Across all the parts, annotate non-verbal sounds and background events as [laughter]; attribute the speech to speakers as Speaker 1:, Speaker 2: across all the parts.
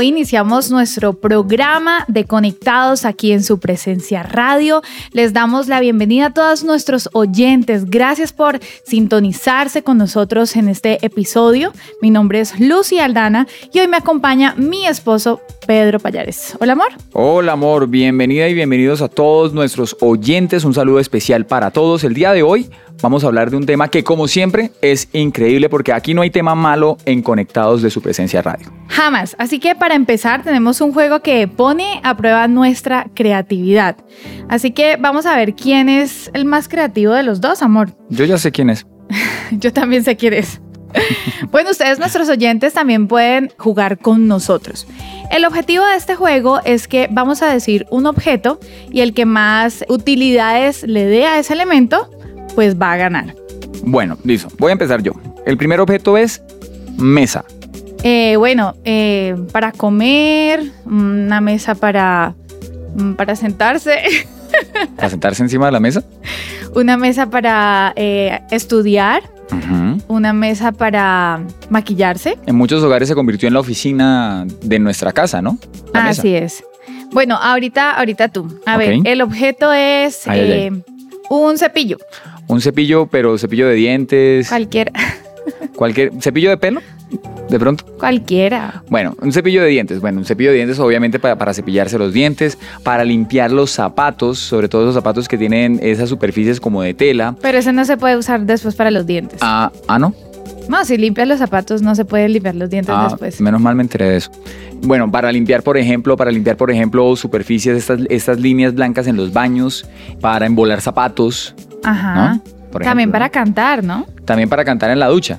Speaker 1: Hoy iniciamos nuestro programa de Conectados aquí en su presencia radio. Les damos la bienvenida a todos nuestros oyentes. Gracias por sintonizarse con nosotros en este episodio. Mi nombre es Lucy Aldana y hoy me acompaña mi esposo Pedro Payares. Hola amor.
Speaker 2: Hola amor, bienvenida y bienvenidos a todos nuestros oyentes. Un saludo especial para todos. El día de hoy vamos a hablar de un tema que como siempre es increíble porque aquí no hay tema malo en Conectados de su presencia radio.
Speaker 1: Jamás. Así que para empezar tenemos un juego que pone a prueba nuestra creatividad. Así que vamos a ver quién es el más creativo de los dos, amor. [laughs]
Speaker 2: Yo ya sé quién es.
Speaker 1: Yo también sé quién es. [laughs] bueno, ustedes, nuestros oyentes, también pueden jugar con nosotros. El objetivo de este juego es que vamos a decir un objeto y el que más utilidades le dé a ese elemento pues va a ganar.
Speaker 2: Bueno, listo. Voy a empezar yo. El primer objeto es mesa.
Speaker 1: Eh, bueno, eh, para comer, una mesa para, mm, para sentarse. [laughs]
Speaker 2: ¿Para sentarse encima de la mesa?
Speaker 1: Una mesa para eh, estudiar. Una mesa para maquillarse.
Speaker 2: En muchos hogares se convirtió en la oficina de nuestra casa, ¿no?
Speaker 1: Así es. Bueno, ahorita, ahorita tú. A ver, el objeto es un cepillo.
Speaker 2: Un cepillo, pero cepillo de dientes.
Speaker 1: Cualquiera.
Speaker 2: Cualquier cepillo de pelo, de pronto.
Speaker 1: Cualquiera.
Speaker 2: Bueno, un cepillo de dientes. Bueno, un cepillo de dientes obviamente para, para, cepillarse los dientes, para limpiar los zapatos, sobre todo los zapatos que tienen esas superficies como de tela.
Speaker 1: Pero ese no se puede usar después para los dientes.
Speaker 2: Ah, ah no.
Speaker 1: No, si limpias los zapatos no se puede limpiar los dientes ah, después.
Speaker 2: Menos mal me enteré de eso. Bueno, para limpiar, por ejemplo, para limpiar, por ejemplo, superficies, estas, estas líneas blancas en los baños, para embolar zapatos.
Speaker 1: Ajá. también para cantar, ¿no?
Speaker 2: También para cantar en la ducha.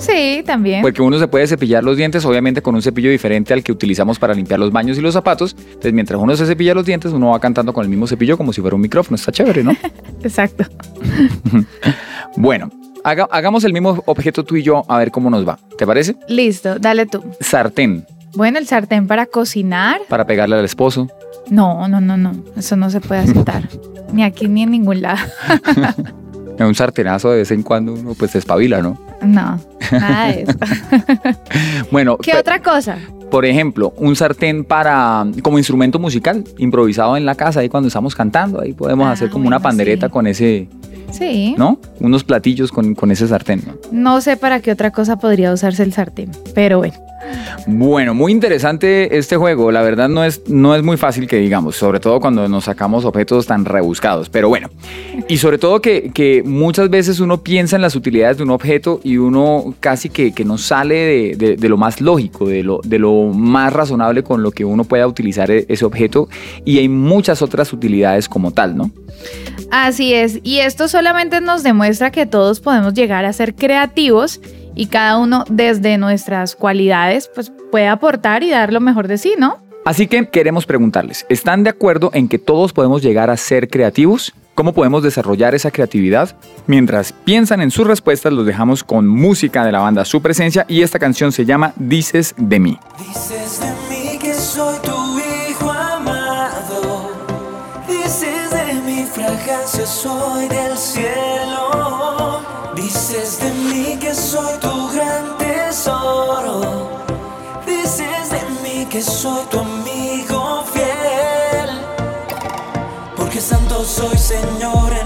Speaker 1: Sí, también.
Speaker 2: Porque uno se puede cepillar los dientes, obviamente con un cepillo diferente al que utilizamos para limpiar los baños y los zapatos. Entonces, mientras uno se cepilla los dientes, uno va cantando con el mismo cepillo como si fuera un micrófono. Está chévere, ¿no? [laughs]
Speaker 1: Exacto. [laughs]
Speaker 2: bueno, hagamos el mismo objeto tú y yo a ver cómo nos va. ¿Te parece?
Speaker 1: Listo, dale tú.
Speaker 2: Sartén.
Speaker 1: Bueno, el sartén para cocinar.
Speaker 2: Para pegarle al esposo.
Speaker 1: No, no, no, no. Eso no se puede aceptar. [laughs] ni aquí ni en ningún lado.
Speaker 2: en [laughs] un sartenazo de vez en cuando uno pues se espabila, ¿no?
Speaker 1: No, nada de eso. [laughs]
Speaker 2: bueno.
Speaker 1: ¿Qué otra cosa?
Speaker 2: Por ejemplo, un sartén para como instrumento musical, improvisado en la casa, ahí cuando estamos cantando, ahí podemos ah, hacer como una pandereta con ese.
Speaker 1: Sí.
Speaker 2: ¿No? Unos platillos con, con ese sartén. ¿no?
Speaker 1: no sé para qué otra cosa podría usarse el sartén, pero bueno.
Speaker 2: Bueno, muy interesante este juego. La verdad no es, no es muy fácil que digamos, sobre todo cuando nos sacamos objetos tan rebuscados. Pero bueno, y sobre todo que, muchas veces uno piensa en las utilidades de un objeto y uno casi que, que no sale de, lo más lógico, de lo, de lo más razonable con lo que uno pueda utilizar e, ese objeto. Y hay muchas otras utilidades como tal, ¿no?
Speaker 1: Así es, y esto solamente nos demuestra que todos podemos llegar a ser creativos y cada uno desde nuestras cualidades pues puede aportar y dar lo mejor de sí, ¿no?
Speaker 2: Así que queremos preguntarles, ¿están de acuerdo en que todos podemos llegar a ser creativos? ¿Cómo podemos desarrollar esa creatividad? Mientras piensan en sus respuestas, los dejamos con música de la banda Su Presencia y esta canción se llama Dices de mí.
Speaker 3: Dices de mí que soy tu hijo amado. Dices de mi fragancia soy del cielo. Dices de mí que soy tu gran tesoro. Dices de mí que soy tu amigo fiel. Porque santo soy Señor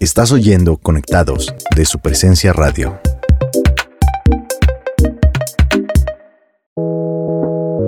Speaker 4: Estás oyendo Conectados de su presencia radio.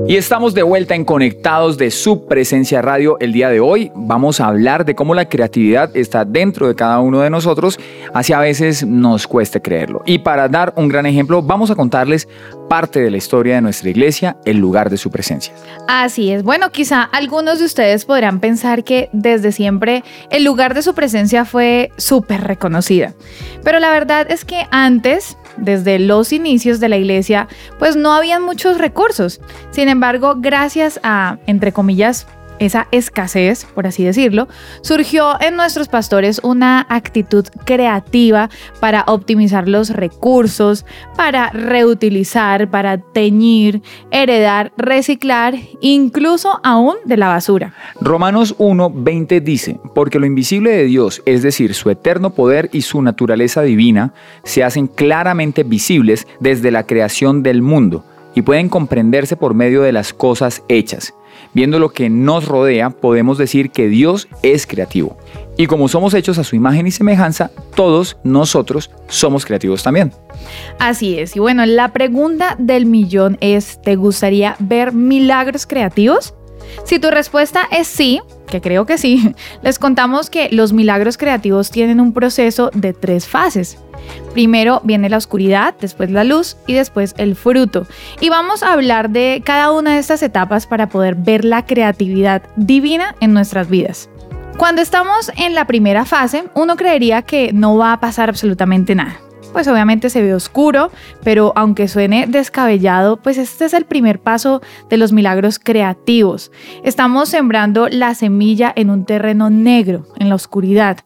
Speaker 2: Y estamos de vuelta en Conectados de su presencia radio. El día de hoy vamos a hablar de cómo la creatividad está dentro de cada uno de nosotros, así a veces nos cueste creerlo. Y para dar un gran ejemplo, vamos a contarles parte de la historia de nuestra iglesia, el lugar de su presencia.
Speaker 1: Así es. Bueno, quizá algunos de ustedes podrán pensar que desde siempre el lugar de su presencia fue súper reconocida. Pero la verdad es que antes desde los inicios de la iglesia, pues no habían muchos recursos. Sin embargo, gracias a, entre comillas, esa escasez, por así decirlo, surgió en nuestros pastores una actitud creativa para optimizar los recursos, para reutilizar, para teñir, heredar, reciclar, incluso aún de la basura.
Speaker 2: Romanos 1:20 dice, porque lo invisible de Dios, es decir, su eterno poder y su naturaleza divina, se hacen claramente visibles desde la creación del mundo y pueden comprenderse por medio de las cosas hechas Viendo lo que nos rodea, podemos decir que Dios es creativo. Y como somos hechos a su imagen y semejanza, todos nosotros somos creativos también.
Speaker 1: Así es. Y bueno, la pregunta del millón es, ¿te gustaría ver milagros creativos? Si tu respuesta es sí, que creo que sí, [laughs] les contamos que los milagros creativos tienen un proceso de tres fases. Primero viene la oscuridad, después la luz y después el fruto. Y vamos a hablar de cada una de estas etapas para poder ver la creatividad divina en nuestras vidas. Cuando estamos en la primera fase, uno creería que no va a pasar absolutamente nada pues obviamente se ve oscuro, pero aunque suene descabellado, pues este es el primer paso de los milagros creativos. Estamos sembrando la semilla en un terreno negro, en la oscuridad.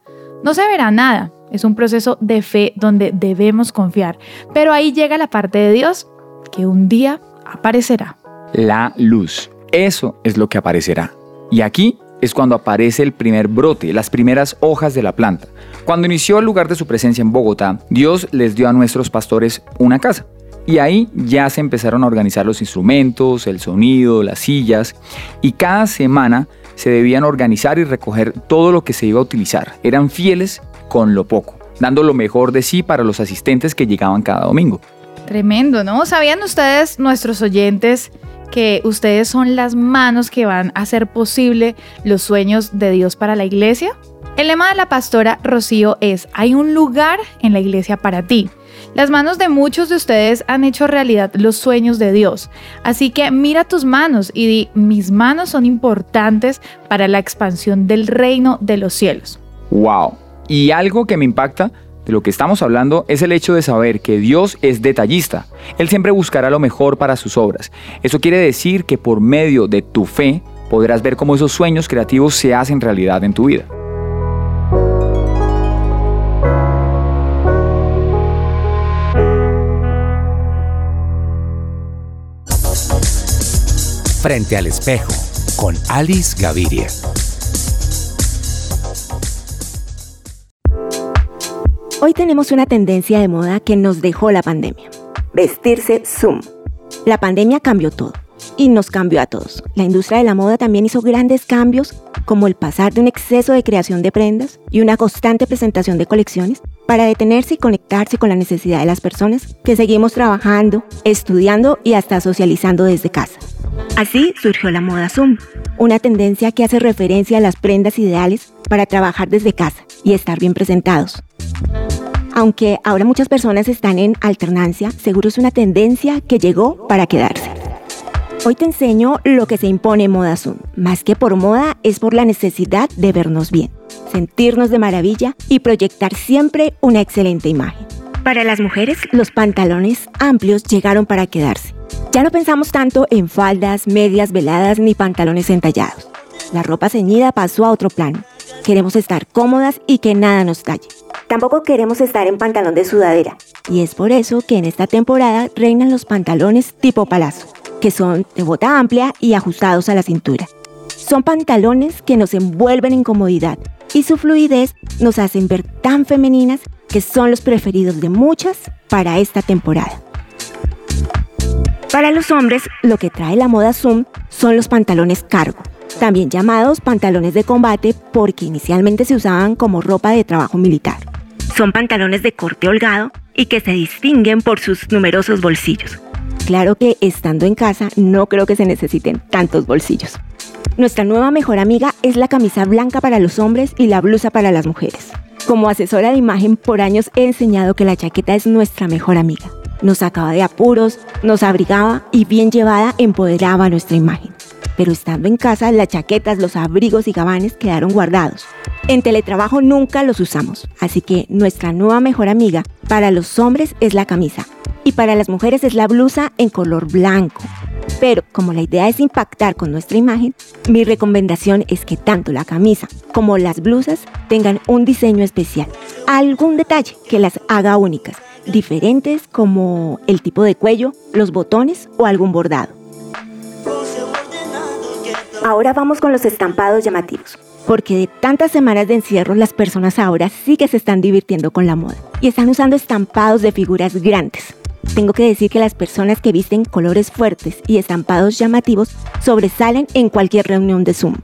Speaker 1: No se verá nada, es un proceso de fe donde debemos confiar, pero ahí llega la parte de Dios que un día aparecerá.
Speaker 2: La luz, eso es lo que aparecerá. Y aquí es cuando aparece el primer brote, las primeras hojas de la planta. Cuando inició el lugar de su presencia en Bogotá, Dios les dio a nuestros pastores una casa. Y ahí ya se empezaron a organizar los instrumentos, el sonido, las sillas, y cada semana se debían organizar y recoger todo lo que se iba a utilizar. Eran fieles con lo poco, dando lo mejor de sí para los asistentes que llegaban cada domingo.
Speaker 1: Tremendo, ¿no? ¿Sabían ustedes, nuestros oyentes, que ustedes son las manos que van a hacer posible los sueños de Dios para la iglesia? El lema de la pastora Rocío es, hay un lugar en la iglesia para ti. Las manos de muchos de ustedes han hecho realidad los sueños de Dios. Así que mira tus manos y di, mis manos son importantes para la expansión del reino de los cielos.
Speaker 2: ¡Wow! Y algo que me impacta de lo que estamos hablando es el hecho de saber que Dios es detallista. Él siempre buscará lo mejor para sus obras. Eso quiere decir que por medio de tu fe podrás ver cómo esos sueños creativos se hacen realidad en tu vida.
Speaker 4: Frente al espejo con Alice Gaviria.
Speaker 5: Hoy tenemos una tendencia de moda que nos dejó la pandemia. Vestirse Zoom. La pandemia cambió todo y nos cambió a todos. La industria de la moda también hizo grandes cambios como el pasar de un exceso de creación de prendas y una constante presentación de colecciones para detenerse y conectarse con la necesidad de las personas que seguimos trabajando, estudiando y hasta socializando desde casa. Así surgió la moda Zoom, una tendencia que hace referencia a las prendas ideales para trabajar desde casa y estar bien presentados. Aunque ahora muchas personas están en alternancia, seguro es una tendencia que llegó para quedarse. Hoy te enseño lo que se impone en Moda Zoom. Más que por moda, es por la necesidad de vernos bien, sentirnos de maravilla y proyectar siempre una excelente imagen. Para las mujeres, los pantalones amplios llegaron para quedarse. Ya no pensamos tanto en faldas, medias veladas ni pantalones entallados. La ropa ceñida pasó a otro plano. Queremos estar cómodas y que nada nos talle. Tampoco queremos estar en pantalón de sudadera. Y es por eso que en esta temporada reinan los pantalones tipo palazo, que son de bota amplia y ajustados a la cintura. Son pantalones que nos envuelven en comodidad y su fluidez nos hacen ver tan femeninas que son los preferidos de muchas para esta temporada. Para los hombres, lo que trae la moda Zoom son los pantalones cargo, también llamados pantalones de combate porque inicialmente se usaban como ropa de trabajo militar. Son pantalones de corte holgado y que se distinguen por sus numerosos bolsillos. claro que estando en casa no creo que se necesiten tantos bolsillos. Nuestra nueva mejor amiga es la camisa blanca para los hombres y la blusa para las mujeres. Como asesora de imagen por años he enseñado que la chaqueta es nuestra mejor amiga. Nos sacaba de apuros, nos abrigaba y bien llevada empoderaba nuestra imagen. Pero estando en casa, las chaquetas, los abrigos y gabanes quedaron guardados. En teletrabajo nunca los usamos, así que nuestra nueva mejor amiga para los hombres es la camisa y para las mujeres es la blusa en color blanco. Pero como la idea es impactar con nuestra imagen, mi recomendación es que tanto la camisa como las blusas tengan un diseño especial, algún detalle que las haga únicas, diferentes como el tipo de cuello, los botones o algún bordado. Ahora vamos con los estampados llamativos, porque de tantas semanas de encierro las personas ahora sí que se están divirtiendo con la moda. Y están usando estampados de figuras grandes, tengo que decir que las personas que visten colores fuertes y estampados llamativos sobresalen en cualquier reunión de Zoom.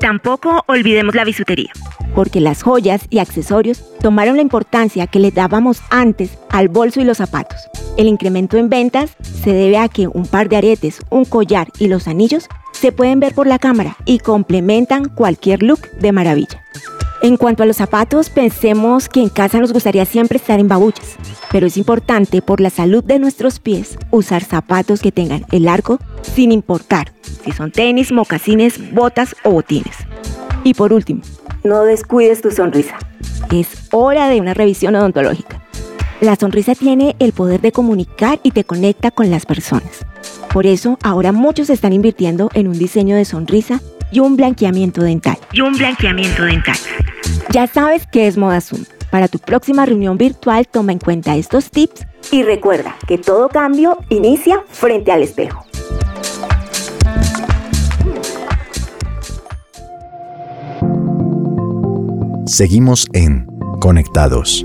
Speaker 5: Tampoco olvidemos la bisutería, porque las joyas y accesorios tomaron la importancia que le dábamos antes al bolso y los zapatos. El incremento en ventas se debe a que un par de aretes, un collar y los anillos se pueden ver por la cámara y complementan cualquier look de maravilla. En cuanto a los zapatos, pensemos que en casa nos gustaría siempre estar en babuchas, pero es importante por la salud de nuestros pies usar zapatos que tengan el arco sin importar si son tenis, mocasines, botas o botines. Y por último, no descuides tu sonrisa. Es hora de una revisión odontológica. La sonrisa tiene el poder de comunicar y te conecta con las personas. Por eso ahora muchos están invirtiendo en un diseño de sonrisa y un blanqueamiento dental. Y un blanqueamiento dental. Ya sabes qué es Moda Zoom. Para tu próxima reunión virtual toma en cuenta estos tips y recuerda que todo cambio inicia frente al espejo.
Speaker 4: Seguimos en Conectados.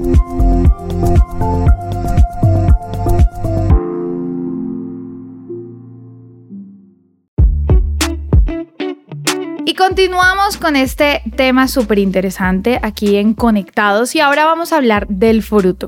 Speaker 1: Continuamos con este tema súper interesante aquí en Conectados y ahora vamos a hablar del fruto.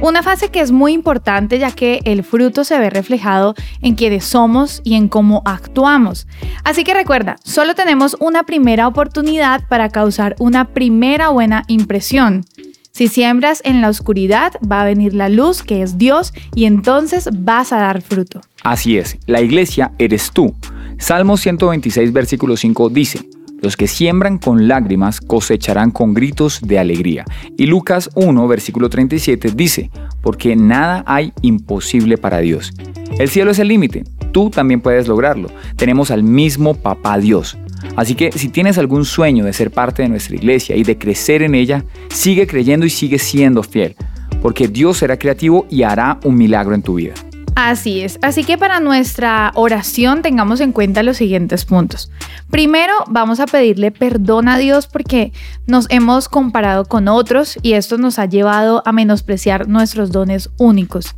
Speaker 1: Una fase que es muy importante ya que el fruto se ve reflejado en quienes somos y en cómo actuamos. Así que recuerda, solo tenemos una primera oportunidad para causar una primera buena impresión. Si siembras en la oscuridad, va a venir la luz, que es Dios, y entonces vas a dar fruto.
Speaker 2: Así es, la iglesia eres tú. Salmo 126, versículo 5 dice, los que siembran con lágrimas cosecharán con gritos de alegría. Y Lucas 1, versículo 37 dice, porque nada hay imposible para Dios. El cielo es el límite, tú también puedes lograrlo. Tenemos al mismo Papá Dios. Así que si tienes algún sueño de ser parte de nuestra iglesia y de crecer en ella, sigue creyendo y sigue siendo fiel, porque Dios será creativo y hará un milagro en tu vida.
Speaker 1: Así es, así que para nuestra oración tengamos en cuenta los siguientes puntos. Primero, vamos a pedirle perdón a Dios porque nos hemos comparado con otros y esto nos ha llevado a menospreciar nuestros dones únicos.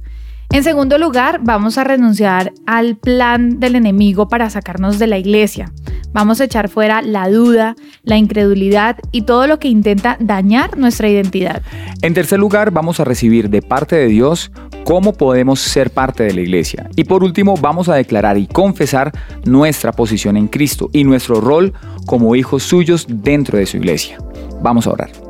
Speaker 1: En segundo lugar, vamos a renunciar al plan del enemigo para sacarnos de la iglesia. Vamos a echar fuera la duda, la incredulidad y todo lo que intenta dañar nuestra identidad.
Speaker 2: En tercer lugar, vamos a recibir de parte de Dios cómo podemos ser parte de la iglesia. Y por último, vamos a declarar y confesar nuestra posición en Cristo y nuestro rol como hijos suyos dentro de su iglesia. Vamos a orar.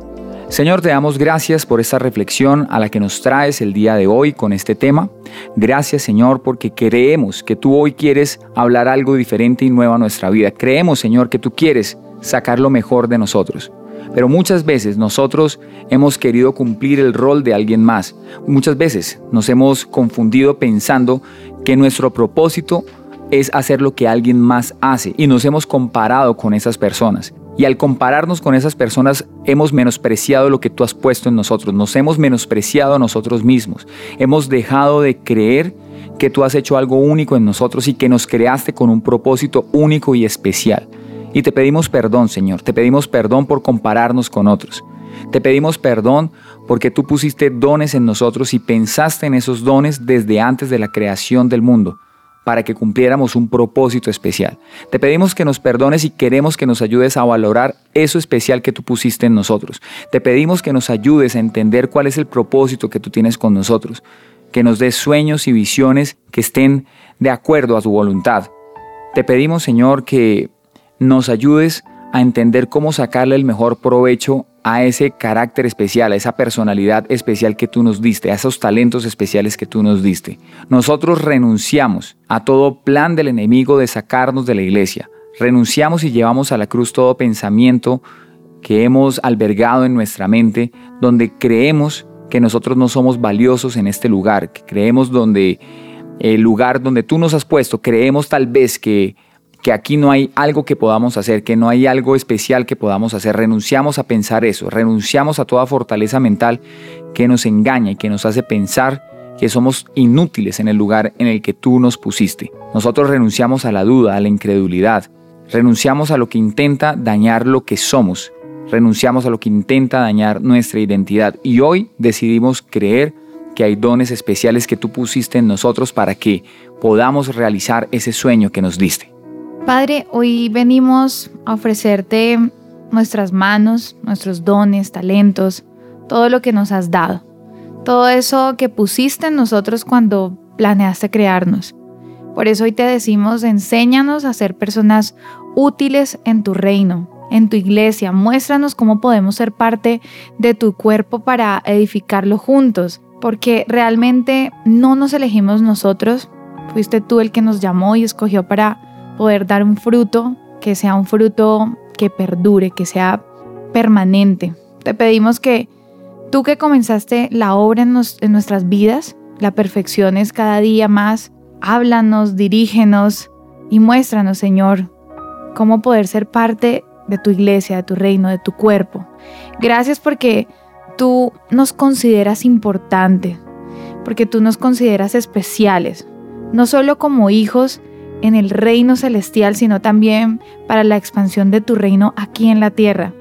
Speaker 2: Señor, te damos gracias por esta reflexión a la que nos traes el día de hoy con este tema. Gracias, Señor, porque creemos que tú hoy quieres hablar algo diferente y nuevo a nuestra vida. Creemos, Señor, que tú quieres sacar lo mejor de nosotros. Pero muchas veces nosotros hemos querido cumplir el rol de alguien más. Muchas veces nos hemos confundido pensando que nuestro propósito es hacer lo que alguien más hace y nos hemos comparado con esas personas. Y al compararnos con esas personas hemos menospreciado lo que tú has puesto en nosotros, nos hemos menospreciado a nosotros mismos, hemos dejado de creer que tú has hecho algo único en nosotros y que nos creaste con un propósito único y especial. Y te pedimos perdón, Señor, te pedimos perdón por compararnos con otros. Te pedimos perdón porque tú pusiste dones en nosotros y pensaste en esos dones desde antes de la creación del mundo para que cumpliéramos un propósito especial. Te pedimos que nos perdones y queremos que nos ayudes a valorar eso especial que tú pusiste en nosotros. Te pedimos que nos ayudes a entender cuál es el propósito que tú tienes con nosotros. que nos des sueños y visiones que estén de acuerdo a tu voluntad. Te pedimos, Señor, que nos ayudes a entender cómo sacarle el mejor provecho a ese carácter especial, a esa personalidad especial que tú nos diste, a esos talentos especiales que tú nos diste. Nosotros renunciamos a todo plan del enemigo de sacarnos de la iglesia. Renunciamos y llevamos a la cruz todo pensamiento que hemos albergado en nuestra mente, donde creemos que nosotros no somos valiosos en este lugar, que creemos donde el lugar donde tú nos has puesto, creemos tal vez que que aquí no hay algo que podamos hacer, que no hay algo especial que podamos hacer. Renunciamos a pensar eso, renunciamos a toda fortaleza mental que nos engaña y que nos hace pensar que somos inútiles en el lugar en el que tú nos pusiste. Nosotros renunciamos a la duda, a la incredulidad, renunciamos a lo que intenta dañar lo que somos, renunciamos a lo que intenta dañar nuestra identidad y hoy decidimos creer que hay dones especiales que tú pusiste en nosotros para que podamos realizar ese sueño que nos diste.
Speaker 1: Padre, hoy venimos a ofrecerte nuestras manos, nuestros dones, talentos, todo lo que nos has dado, todo eso que pusiste en nosotros cuando planeaste crearnos. Por eso hoy te decimos, enséñanos a ser personas útiles en tu reino, en tu iglesia. Muéstranos cómo podemos ser parte de tu cuerpo para edificarlo juntos, porque realmente no nos elegimos nosotros, fuiste tú el que nos llamó y escogió para poder dar un fruto que sea un fruto que perdure, que sea permanente. Te pedimos que tú que comenzaste la obra en, nuestras vidas, la perfecciones cada día más, háblanos, dirígenos y muéstranos, Señor, cómo poder ser parte de tu iglesia, de tu reino, de tu cuerpo. Gracias porque tú nos consideras importante, porque tú nos consideras especiales, no solo como hijos, en el reino celestial, sino también para la expansión de tu reino aquí en la tierra.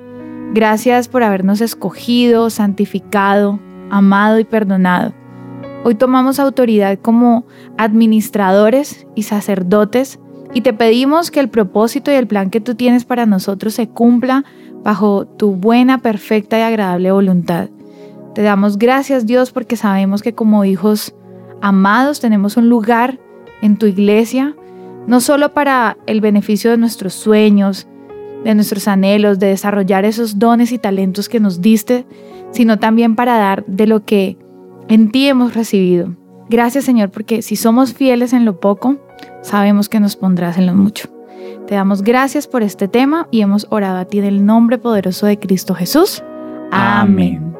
Speaker 1: Gracias por habernos escogido, santificado, amado y perdonado. Hoy tomamos autoridad como administradores y sacerdotes y te pedimos que el propósito y el plan que tú tienes para nosotros se cumpla bajo tu buena, perfecta y agradable voluntad. Te damos gracias Dios porque sabemos que como hijos amados tenemos un lugar en tu iglesia, no solo para el beneficio de nuestros sueños, de nuestros anhelos, de desarrollar esos dones y talentos que nos diste, sino también para dar de lo que en ti hemos recibido. Gracias Señor, porque si somos fieles en lo poco, sabemos que nos pondrás en lo mucho. Te damos gracias por este tema y hemos orado a ti en el nombre poderoso de Cristo Jesús. Amén.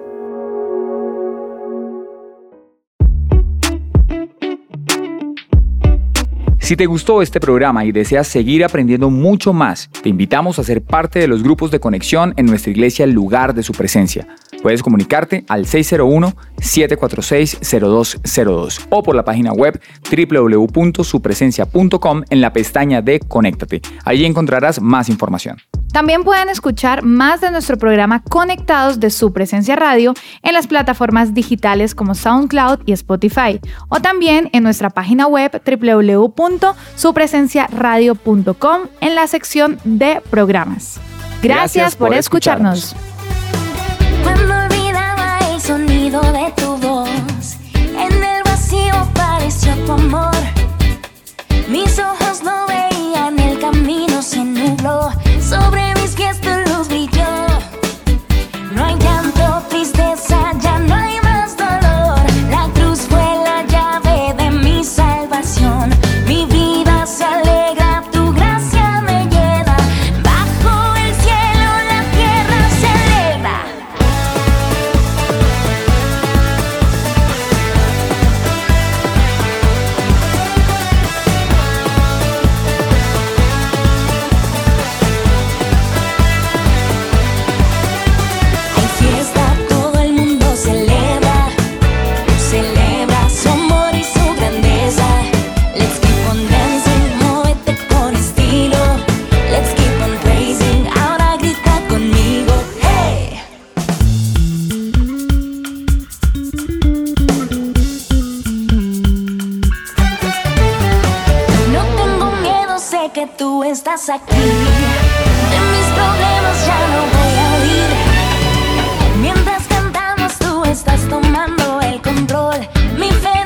Speaker 2: Si te gustó este programa y deseas seguir aprendiendo mucho más, te invitamos a ser parte de los grupos de conexión en nuestra iglesia El Lugar de Su Presencia. Puedes comunicarte al 601-746-0202 o por la página web www.supresencia.com en la pestaña de Conéctate. Allí encontrarás más información.
Speaker 1: También pueden escuchar más de nuestro programa Conectados de su presencia radio en las plataformas digitales como SoundCloud y Spotify o también en nuestra página web www.supresenciaradio.com en la sección de programas. Gracias, por, escucharnos.
Speaker 6: Cuando olvidaba el sonido de tu voz, en el vacío apareció tu amor. Mis ojos no veían, el camino se nubló. Que tú estás aquí. De mis problemas ya no voy a huir. Mientras cantamos tú estás tomando el control. Mi fe